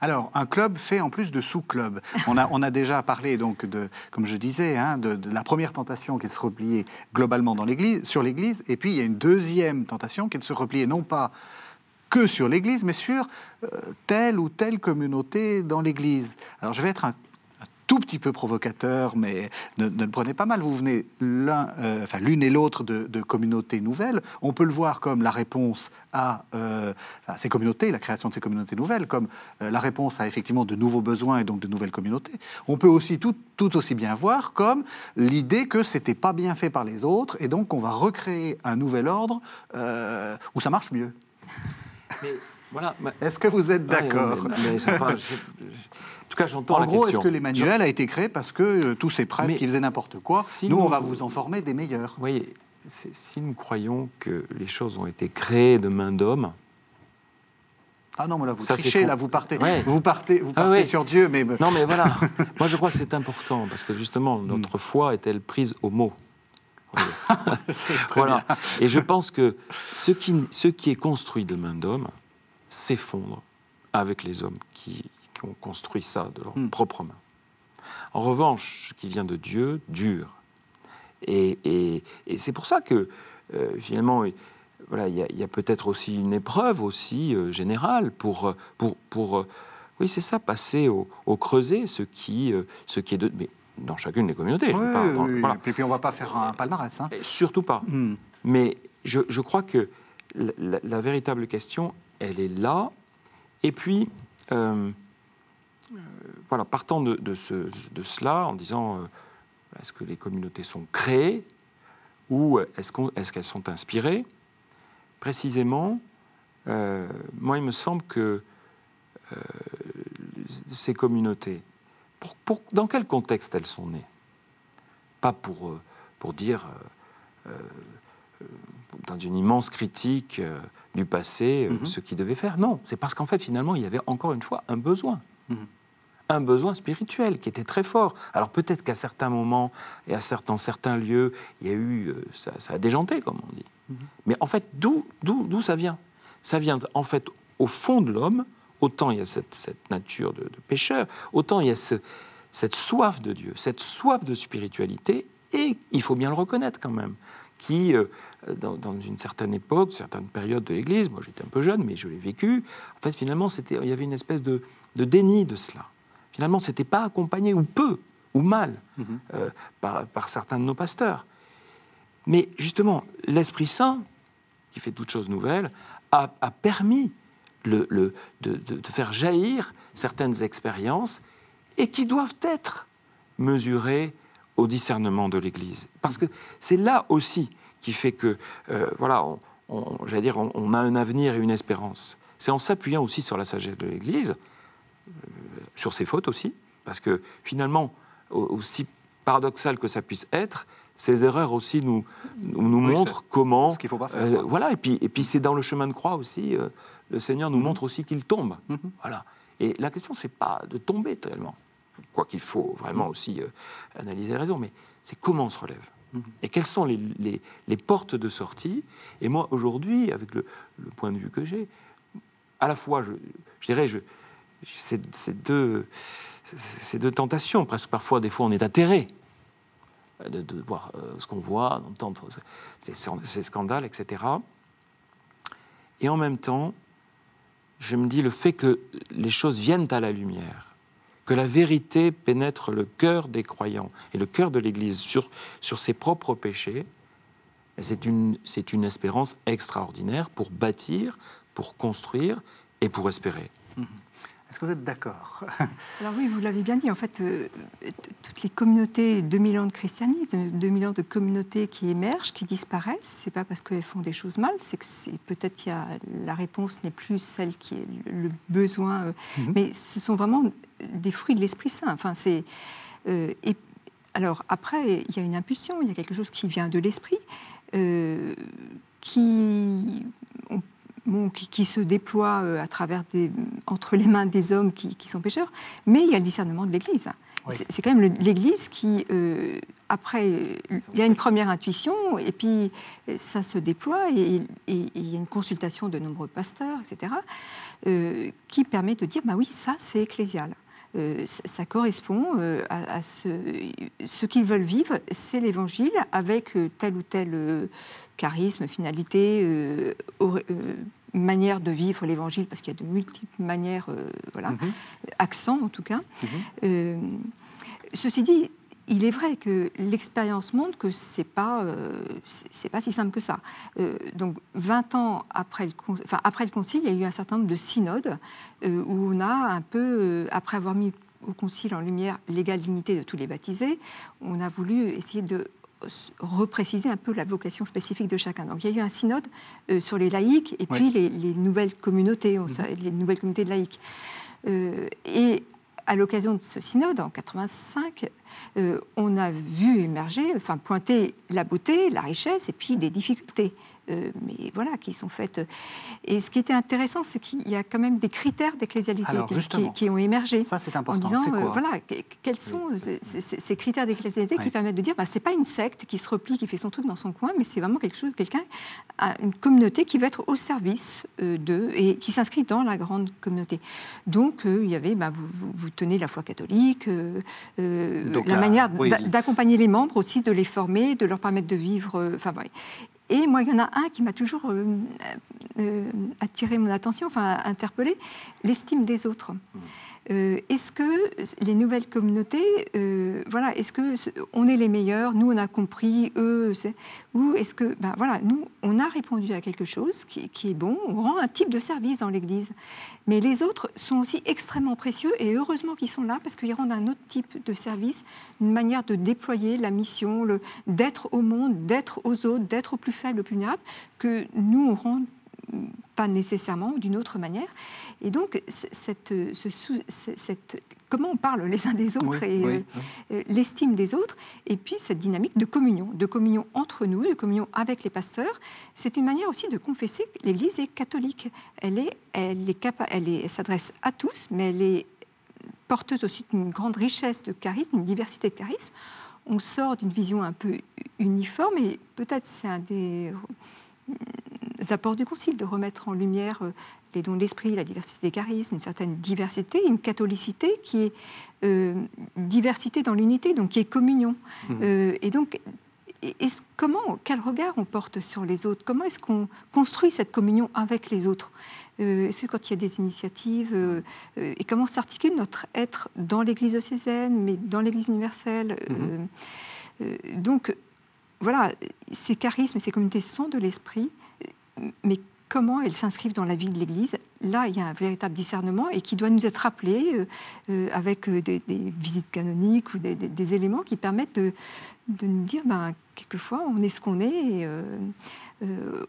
Alors, un club fait en plus de sous-clubs. On a, déjà parlé, donc, de, comme je disais, hein, de, la première tentation qui est de se replier globalement dans l'église, sur l'Église, et puis il y a une deuxième tentation qui est de se replier non pas que sur l'Église, mais sur euh, telle ou telle communauté dans l'Église. Alors, je vais être un tout petit peu provocateur, mais ne, le prenez pas mal. Vous venez l'un, euh, enfin l'une et l'autre de, communautés nouvelles. On peut le voir comme la réponse à euh, ces communautés, la création de ces communautés nouvelles, comme euh, la réponse à effectivement de nouveaux besoins et donc de nouvelles communautés. On peut aussi tout, tout aussi bien voir comme l'idée que c'était pas bien fait par les autres et donc on va recréer un nouvel ordre où ça marche mieux. Mais Voilà. Est-ce que vous êtes d'accord tout cas, j'entends En gros, est-ce que l'Emmanuel a été créé parce que euh, tous ces prêtres Mais qui faisaient n'importe quoi, si nous, on va vous en former des meilleurs Vous voyez, si nous croyons que les choses ont été créées de main d'homme, Ah non, mais là, vous Ça, trichez, là, vous partez, Ouais. vous partez, vous Ah partez ouais. sur Dieu, mais... Non, mais voilà. <laughs> Moi, je crois que c'est important parce que justement, notre foi est-elle prise au mot? <laughs> Voilà. Et je pense que ce qui, ce qui est construit de main d'homme s'effondre avec les hommes qui, qui ont construit ça de leurs Mm. propres mains. En revanche, ce qui vient de Dieu dure. Et, et- et c'est pour ça que euh, finalement, il- voilà, il y a, peut-être aussi une épreuve aussi euh, générale pour, euh, pour, pour euh, oui, c'est ça, passer au, au creuset ce qui, ce qui est de, mais dans chacune des communautés. je Oui, veux pas- dans- oui, oui. voilà. Et puis on va pas faire un palmarès. Hein. Surtout pas. Hmm. Mais je, je crois que la, la- la véritable question, elle est là. Et puis, euh, voilà, partant de, de ce- de cela, en disant euh, est-ce que les communautés sont créées ou est-ce qu'elles sont inspirées? Précisément, euh, moi, il me semble que euh, ces communautés, pour- pour- dans quel contexte elles sont nées? Pas pour, euh, pour dire. euh, euh, dans une immense critique euh, du passé, euh, Mhm. ce qu'ils devaient faire. Non, c'est parce qu'en fait, finalement, il y avait encore une fois un besoin. Mhm. Un besoin spirituel qui était très fort. Alors peut-être qu'à certains moments et à certains, certains lieux, il y a eu, euh, ça, ça a déjanté, comme on dit. Mhm. Mais en fait, d'où, ça vient? Ça vient en fait au fond de l'homme. Autant il y a cette, cette nature de, de pécheur, autant il y a ce- cette soif de Dieu, cette soif de spiritualité, et il faut bien le reconnaître quand même, qui, euh, dans, dans une certaine époque, certaines périodes de l'Église, moi j'étais un peu jeune, mais je l'ai vécu, en fait finalement c'était, il y avait une espèce de, de déni de cela. Finalement, c'était pas accompagné, ou peu, ou mal, Mhm. euh, par, par certains de nos pasteurs. Mais justement, l'Esprit Saint, qui fait toutes choses nouvelles, a, a permis le, le- de, de- de faire jaillir certaines expériences et qui doivent être mesurées au discernement de l'Église. Parce que c'est là aussi qui fait que, euh, voilà, on, on- j'allais dire, on, on a un avenir et une espérance. C'est en s'appuyant aussi sur la sagesse de l'Église, sur ses fautes aussi, parce que finalement, au- aussi paradoxal que ça puisse être, ces erreurs aussi nous, nous, Oui, montrent comment ce qu'il faut pas faire, euh, voilà, et puis, et puis c'est dans le chemin de croix aussi, euh, le Seigneur nous montre aussi qu'il tombe. Mhm. Voilà. Et la question, c'est pas de tomber tellement, quoi qu'il faut vraiment aussi euh, analyser les raisons, mais c'est comment on se relève. Mhm. Et quelles sont les, les- les portes de sortie? Et moi, aujourd'hui, avec le, le point de vue que j'ai, à la fois, je, je dirais, je, c'est deux, tentations, presque parfois, des fois, on est atterré de, voir euh, ce qu'on voit, d'entendre ces, ces- ces scandales, etc. Et en même temps, je me dis le fait que les choses viennent à la lumière, que la vérité pénètre le cœur des croyants et le cœur de l'Église sur, ses propres péchés, et c'est une, c'est une espérance extraordinaire pour bâtir, pour construire et pour espérer. Est-ce que vous êtes d'accord? Alors oui, vous l'avez bien dit, en fait, euh, toutes les communautés, 2000 ans de christianisme, 2000 ans de communautés qui émergent, qui disparaissent, c'est pas parce qu'elles font des choses mal, c'est que peut-être la réponse n'est plus celle qui est le besoin, euh, Mhm. mais ce sont vraiment des fruits de l'Esprit Saint. Enfin, c'est euh, et alors après, il y a une impulsion, il y a quelque chose qui vient de l'esprit, euh, qui, on- bon, qui, qui se déploie euh, à travers des, entre les mains des hommes qui, qui sont pécheurs, mais il y a le discernement de l'Église. Oui. C'est- quand même l'Église qui, euh, après, il y a une première intuition, et puis euh, ça se déploie, et, il y a une consultation de nombreux pasteurs, etc., euh, qui permet de dire, bah oui, ça c'est ecclésial. Euh, ça correspond euh, à, à ce, ce qu'ils veulent vivre, c'est l'évangile avec euh, tel ou tel charisme, finalité, manière de vivre l'évangile, parce qu'il y a de multiples manières, voilà, accents en tout cas. Mhm. Ceci dit, il est vrai que l'expérience montre que c'est pas euh, c'est pas si simple que ça. Euh, donc 20 ans après le, enfin, après le concile, il y a eu un certain nombre de synodes euh, où on a un peu, après avoir mis au concile en lumière l'égale dignité de tous les baptisés, on a voulu essayer de repréciser un peu la vocation spécifique de chacun. Donc il y a eu un synode sur les laïcs et puis les, nouvelles communautés, mhm. les nouvelles communautés de laïcs. et à l'occasion de ce synode en 85, on a vu émerger, enfin pointer la beauté, la richesse et puis des difficultés. Euh, mais voilà, qui sont faites. Et ce qui était intéressant, c'est qu'il y a quand même des critères d'ecclésialité qui, ont émergé. Ça, c'est important. En disant, euh, voilà, quels sont ces, critères d'ecclésialité qui permettent de dire, bah, c'est pas une secte qui se replie, qui fait son truc dans son coin, mais c'est vraiment quelque chose, quelqu'un, une communauté qui va être au service euh, d'eux et qui s'inscrit dans la grande communauté. Donc, il y avait, bah, vous, vous, tenez la foi catholique, la, manière d'accompagner les membres aussi, de les former, de leur permettre de vivre. Enfin, voilà. Et moi, il y en a un qui m'a toujours euh, euh, attiré mon attention, enfin interpellé, l'estime des autres. Mmh. Euh, est-ce que les nouvelles communautés, euh, voilà, est-ce que on est les meilleurs, nous on a compris, eux, ou est-ce que, ben voilà, nous on a répondu à quelque chose qui, est bon, on rend un type de service dans l'Église, mais les autres sont aussi extrêmement précieux et heureusement qu'ils sont là parce qu'ils rendent un autre type de service, une manière de déployer la mission, d'être au monde, d'être aux autres, d'être au plus faible, au plus vulnérable, que nous on rend pas nécessairement d'une autre manière. Et donc, cette, cette, comment on parle les uns des autres et euh, euh, l'estime des autres, et puis cette dynamique de communion, de communion entre nous, de communion avec les pasteurs, c'est une manière aussi de confesser que l'Église est catholique. Elle est, elle est elle est, s'adresse à tous, mais elle est porteuse aussi d'une grande richesse de charisme, une diversité de charisme. On sort d'une vision un peu uniforme, et peut-être c'est un des apports du Concile, de remettre en lumière euh, les dons de l'esprit, la diversité des charismes, une certaine diversité, une catholicité qui est euh, diversité dans l'unité, donc qui est communion. Mmh. Euh, et donc, comment, quel regard on porte sur les autres? Comment est-ce qu'on construit cette communion avec les autres? Est-ce que quand il y a des initiatives, et comment s'articule notre être dans l'Église océsaine, mais dans l'Église universelle? Mmh. Donc, voilà, ces charismes et ces communautés sont de l'esprit, mais comment elles s'inscrivent dans la vie de l'Église. Là, il y a un véritable discernement et qui doit nous être rappelé euh, euh, avec euh, des, visites canoniques ou des, éléments qui permettent de, nous dire, ben, quelquefois, on est ce qu'on est et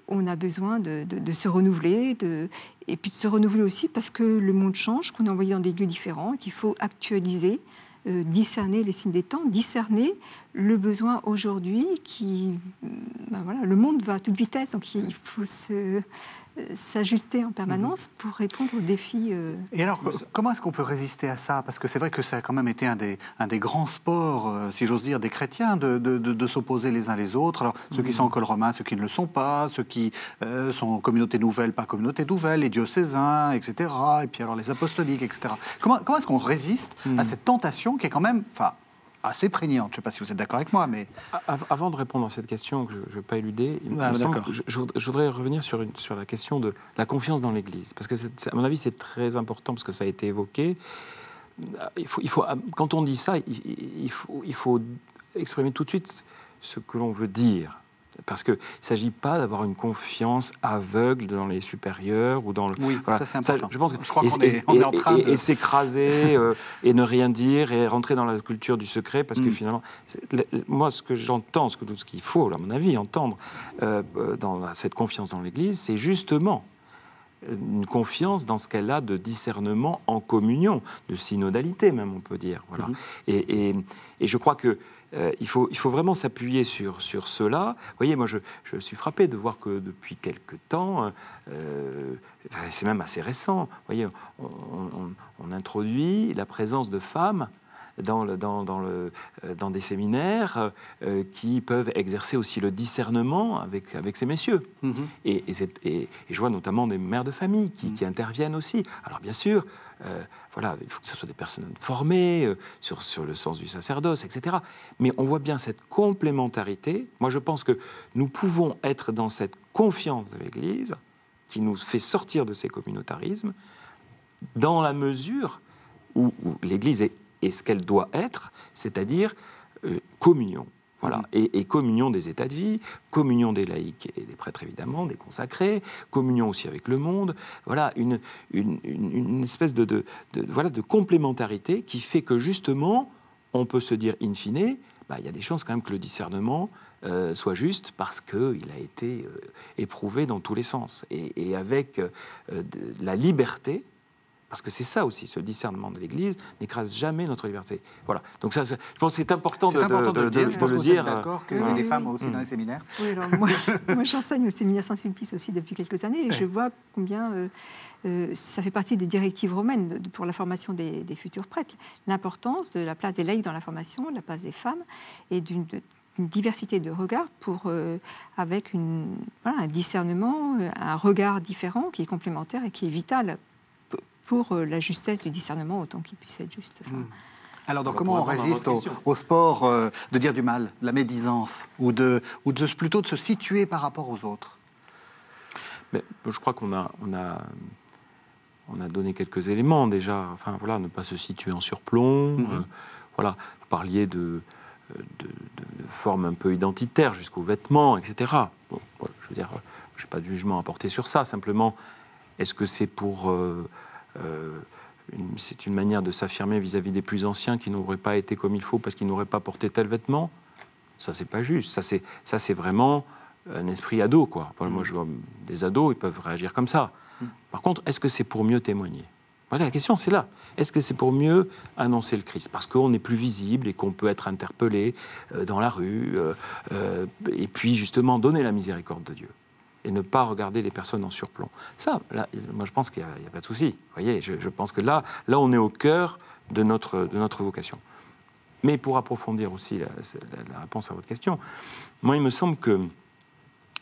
on a besoin de, se renouveler et puis de se renouveler aussi parce que le monde change, qu'on est envoyé dans des lieux différents, qu'il faut actualiser euh, discerner les signes des temps, discerner le besoin aujourd'hui qui, ben le monde va à toute vitesse, donc il faut se, s'ajuster en permanence mhm. pour répondre aux défis. Euh, Et alors, comment est-ce qu'on peut résister à ça? Parce que c'est vrai que ça a quand même été un des, un des grands sports, euh, si j'ose dire, des chrétiens, de, de, de, s'opposer les uns les autres. Alors, ceux qui mhm. sont en col romain, ceux qui ne le sont pas, ceux qui sont communauté nouvelle, pas communauté nouvelle, les diocésains, etc. Et puis alors les apostoliques, etc. Comment, comment est-ce qu'on résiste à mhm. cette tentation qui est quand même, enfin, assez prégnante. Je ne sais pas si vous êtes d'accord avec moi, mais... Avant de répondre à cette question que je ne vais pas éluder, ah, je, voudrais revenir sur, une, sur la question de la confiance dans l'Église. Parce que, à mon avis, c'est très important, parce que ça a été évoqué. Il faut, il faut, quand on dit ça, il, faut, il faut exprimer tout de suite ce que l'on veut dire. Parce qu'il ne s'agit pas d'avoir une confiance aveugle dans les supérieurs ou dans le. Oui, ça c'est important. je pense que, crois qu'on est, en train de. Et, s'écraser <laughs> euh, et ne rien dire et rentrer dans la culture du secret parce que mm. finalement, moi, ce que j'entends, ce qu'il faut, à mon avis, entendre euh, euh, dans cette confiance dans l'Église, c'est justement une confiance dans ce qu'elle a de discernement en communion, de synodalité même, on peut dire. Voilà. Mm-hmm. Et, et, et, je crois que euh, il, faut, il faut vraiment s'appuyer sur, sur cela. Vous voyez, moi, je, je, suis frappé de voir que depuis quelque temps, euh, c'est même assez récent, vous voyez, on, introduit la présence de femmes dans, le, dans, dans, le, euh, dans, des séminaires qui peuvent exercer aussi le discernement avec, avec ces messieurs. Mm-hmm. Et, et, je vois notamment des mères de famille qui, mm. qui interviennent aussi. Alors bien sûr, euh, voilà, il faut que ce soit des personnes formées euh, sur, sur le sens du sacerdoce, etc. Mais on voit bien cette complémentarité. Moi, je pense que nous pouvons être dans cette confiance de l'Église qui nous fait sortir de ces communautarismes, dans la mesure où, l'Église est, ce qu'elle doit être, c'est-à-dire euh, communion. Voilà. Mm. Et, communion des états de vie, communion des laïcs et des prêtres évidemment, des consacrés, communion aussi avec le monde. Voilà, une, une, espèce de, voilà, de complémentarité qui fait que justement, on peut se dire in fine, bah, il y a des chances quand même que le discernement euh, soit juste parce qu'il a été euh, éprouvé dans tous les sens. Et, avec euh, la liberté, parce que c'est ça aussi, ce discernement de l'Église n'écrase jamais notre liberté. Voilà. Donc ça, je pense que c'est important, de, important de, de, le dire. de, le dire. D'accord a des femmes aussi dans les séminaires. Oui, alors moi, <laughs> moi j'enseigne au séminaire Saint-Sulpice aussi depuis quelques années et je vois combien ça fait partie des directives romaines pour la formation des, des futurs prêtres. L'importance de la place des laïcs dans la formation, de la place des femmes et d'une une diversité de regards pour, euh, avec une, un discernement, euh, un regard différent qui est complémentaire et qui est vital pour euh, la justesse du discernement autant qu'il puisse être juste. Hmm. Alors, donc, comment on résiste au, sport de dire du mal, la médisance, ou, de, ou de, plutôt de se situer par rapport aux autres? Mais, Je crois qu'on a, on a, on a donné quelques éléments déjà. Enfin, voilà, ne pas se situer en surplomb. Mm-hmm. voilà, vous parliez de, de, forme un peu identitaire jusqu'aux vêtements, etc. Bon, je veux dire, je n'ai pas de jugement à porter sur ça. Simplement, est-ce que c'est pour euh, euh, c'est une manière de s'affirmer vis-à-vis des plus anciens qui n'auraient pas été comme il faut parce qu'ils n'auraient pas porté tel vêtement Ça, c'est pas juste. Ça, c'est ça, c'est vraiment un esprit ado, quoi. moi, je vois des ados, ils peuvent réagir comme ça. Mm. Par contre, est-ce que c'est pour mieux témoigner? Voilà, la question, c'est là. Est-ce que c'est pour mieux annoncer le Christ? Parce qu'on est plus visible et qu'on peut être interpellé euh, dans la rue, euh, euh, et puis justement donner la miséricorde de Dieu et ne pas regarder les personnes en surplomb. Ça, moi je pense qu'il n'y a, pas de souci. Vous voyez, je, pense que là, là, on est au cœur de notre, de notre vocation. Mais pour approfondir aussi la, réponse à votre question, moi il me semble que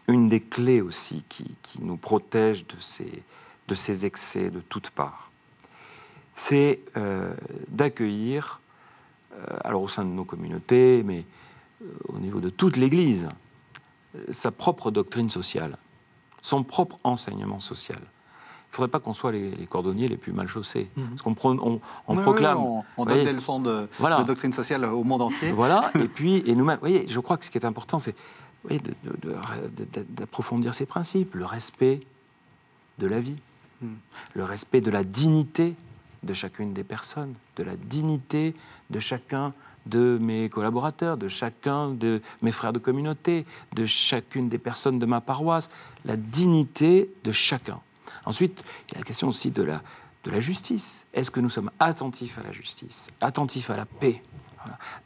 une des clés aussi qui, qui nous protège de ces, de ces excès de toutes parts, c'est euh, d'accueillir, euh, alors au sein de nos communautés, mais euh, au niveau de toute l'Église, sa propre doctrine sociale, son propre enseignement social. Il ne faudrait pas qu'on soit les, cordonniers les plus mal chaussés. Mhm. Parce qu'on on, proclame. on, donne des leçons de, doctrine sociale au monde entier. Voilà, <laughs> et puis, et nous-mêmes, vous voyez, je crois que ce qui est important, c'est d'approfondir ces principes, le respect de la vie, mhm. le respect de la dignité de chacune des personnes, de la dignité de chacun de mes collaborateurs, de chacun de mes frères de communauté, de chacune des personnes de ma paroisse, la dignité de chacun. Ensuite, il y a la question aussi de la, de la justice. Est-ce que nous sommes attentifs à la justice, attentifs à la paix,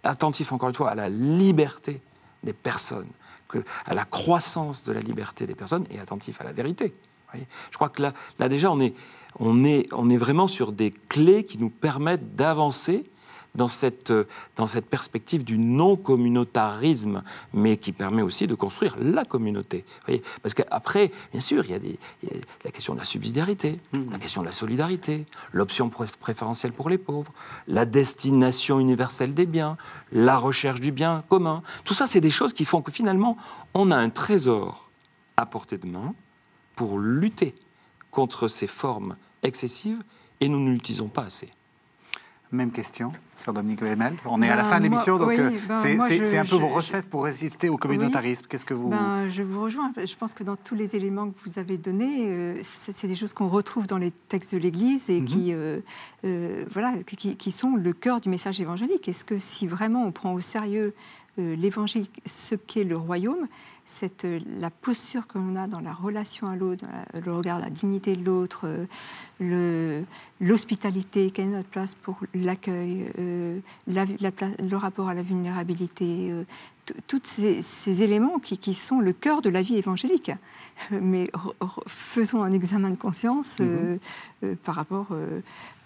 attentifs encore une fois à la liberté des personnes, à la croissance de la liberté des personnes et attentifs à la vérité Je crois que là, là déjà, on est, on est, on est vraiment sur des clés qui nous permettent d'avancer dans cette, dans cette perspective du non-communautarisme, mais qui permet aussi de construire la communauté. Voyez Parce qu'après, bien sûr, il y, a des, la question de la subsidiarité, mmh. la question de la solidarité, l'option préférentielle pour les pauvres, la destination universelle des biens, la recherche du bien commun. Tout ça, c'est des choses qui font que finalement, on a un trésor à portée de main pour lutter contre ces formes excessives et nous ne l'utilisons pas assez. Même question, Sœur Dominique Wemel. On est à la ben, fin de l'émission, donc euh, ben, c'est un peu vos recettes pour résister au communautarisme. Qu'est-ce que vous... Ben, je vous rejoins. Je pense que dans tous les éléments que vous avez donnés, euh, c'est des choses qu'on retrouve dans les textes de l'Église et qui, mhm. euh, voilà, qui, qui, sont le cœur du message évangélique. Est-ce que si vraiment on prend au sérieux l'Évangile, ce qu'est le royaume, cette, euh, la posture que l'on a dans la relation à l'autre, le regard, la dignité de l'autre, euh, l'hospitalité, quelle est notre place pour l'accueil, euh, le rapport à la vulnérabilité, tous ces, éléments qui, qui, sont le cœur de la vie évangélique. <laughs> Mais faisons un examen de conscience mm-hmm. par rapport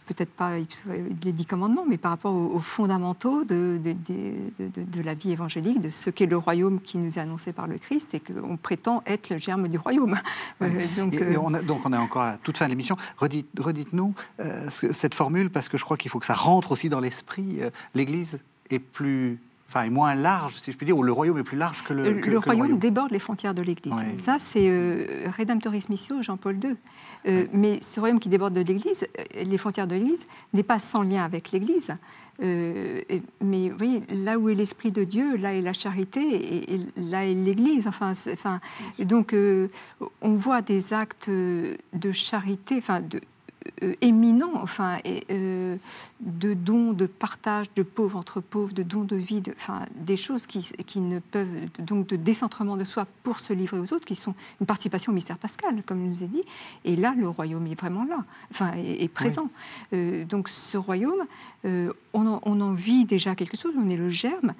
peut-être pas les dix commandements, mais par rapport aux, fondamentaux de, de, la vie évangélique, de ce qu'est le royaume qui nous est annoncé par le Christ et qu'on prétend être le germe du royaume. <laughs> Donc, et, on donc on est encore à toute fin de l'émission. Redites-nous euh, cette formule, parce que je crois qu'il faut que ça rentre aussi dans l'esprit. Euh, L'Église est plus enfin, est moins large, si je puis dire, ou le royaume est plus large que le. le, royaume, déborde les frontières de l'Église. Ça, c'est euh, Redemptoris Missio, Jean-Paul II. Euh, mais ce royaume qui déborde de l'Église, euh, les frontières de l'Église, n'est pas sans lien avec l'Église. Euh, mais vous voyez, là où est l'Esprit de Dieu, là est la charité, et, là est l'Église. Enfin, enfin, donc, on voit des actes de charité, enfin, de, euh, éminent, enfin, et, euh, de dons, de partage de pauvres entre pauvres, de dons de vie, de, enfin, des choses qui, qui, ne peuvent, donc de décentrement de soi pour se livrer aux autres, qui sont une participation au mystère pascal, comme nous a dit. Et là, le royaume est vraiment là, enfin, est, présent. Euh, donc ce royaume, on en, on, en, vit déjà quelque chose, on est le germe,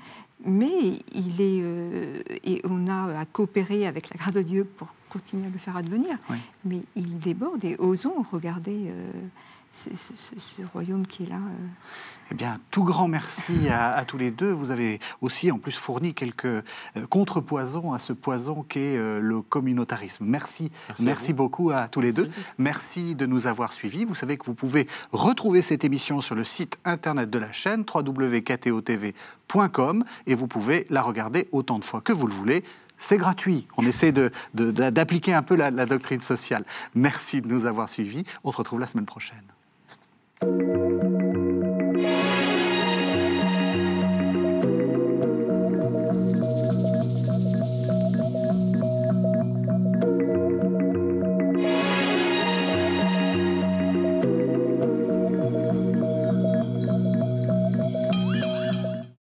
mais il est, et on a à coopérer avec la grâce de Dieu pour continuer à le faire advenir. Mais il déborde et osons regarder euh, ce, royaume qui est là. Euh. Eh bien, tout grand merci à, tous les deux. Vous avez aussi en plus fourni quelques euh, contrepoisons à ce poison qu'est le communautarisme. Merci, merci, beaucoup à tous les deux. Merci de nous avoir suivis. Vous savez que vous pouvez retrouver cette émission sur le site internet de la chaîne www.ktotv.com et vous pouvez la regarder autant de fois que vous le voulez c'est gratuit. On essaie d'appliquer un peu la, doctrine sociale. Merci de nous avoir suivis. On se retrouve la semaine prochaine.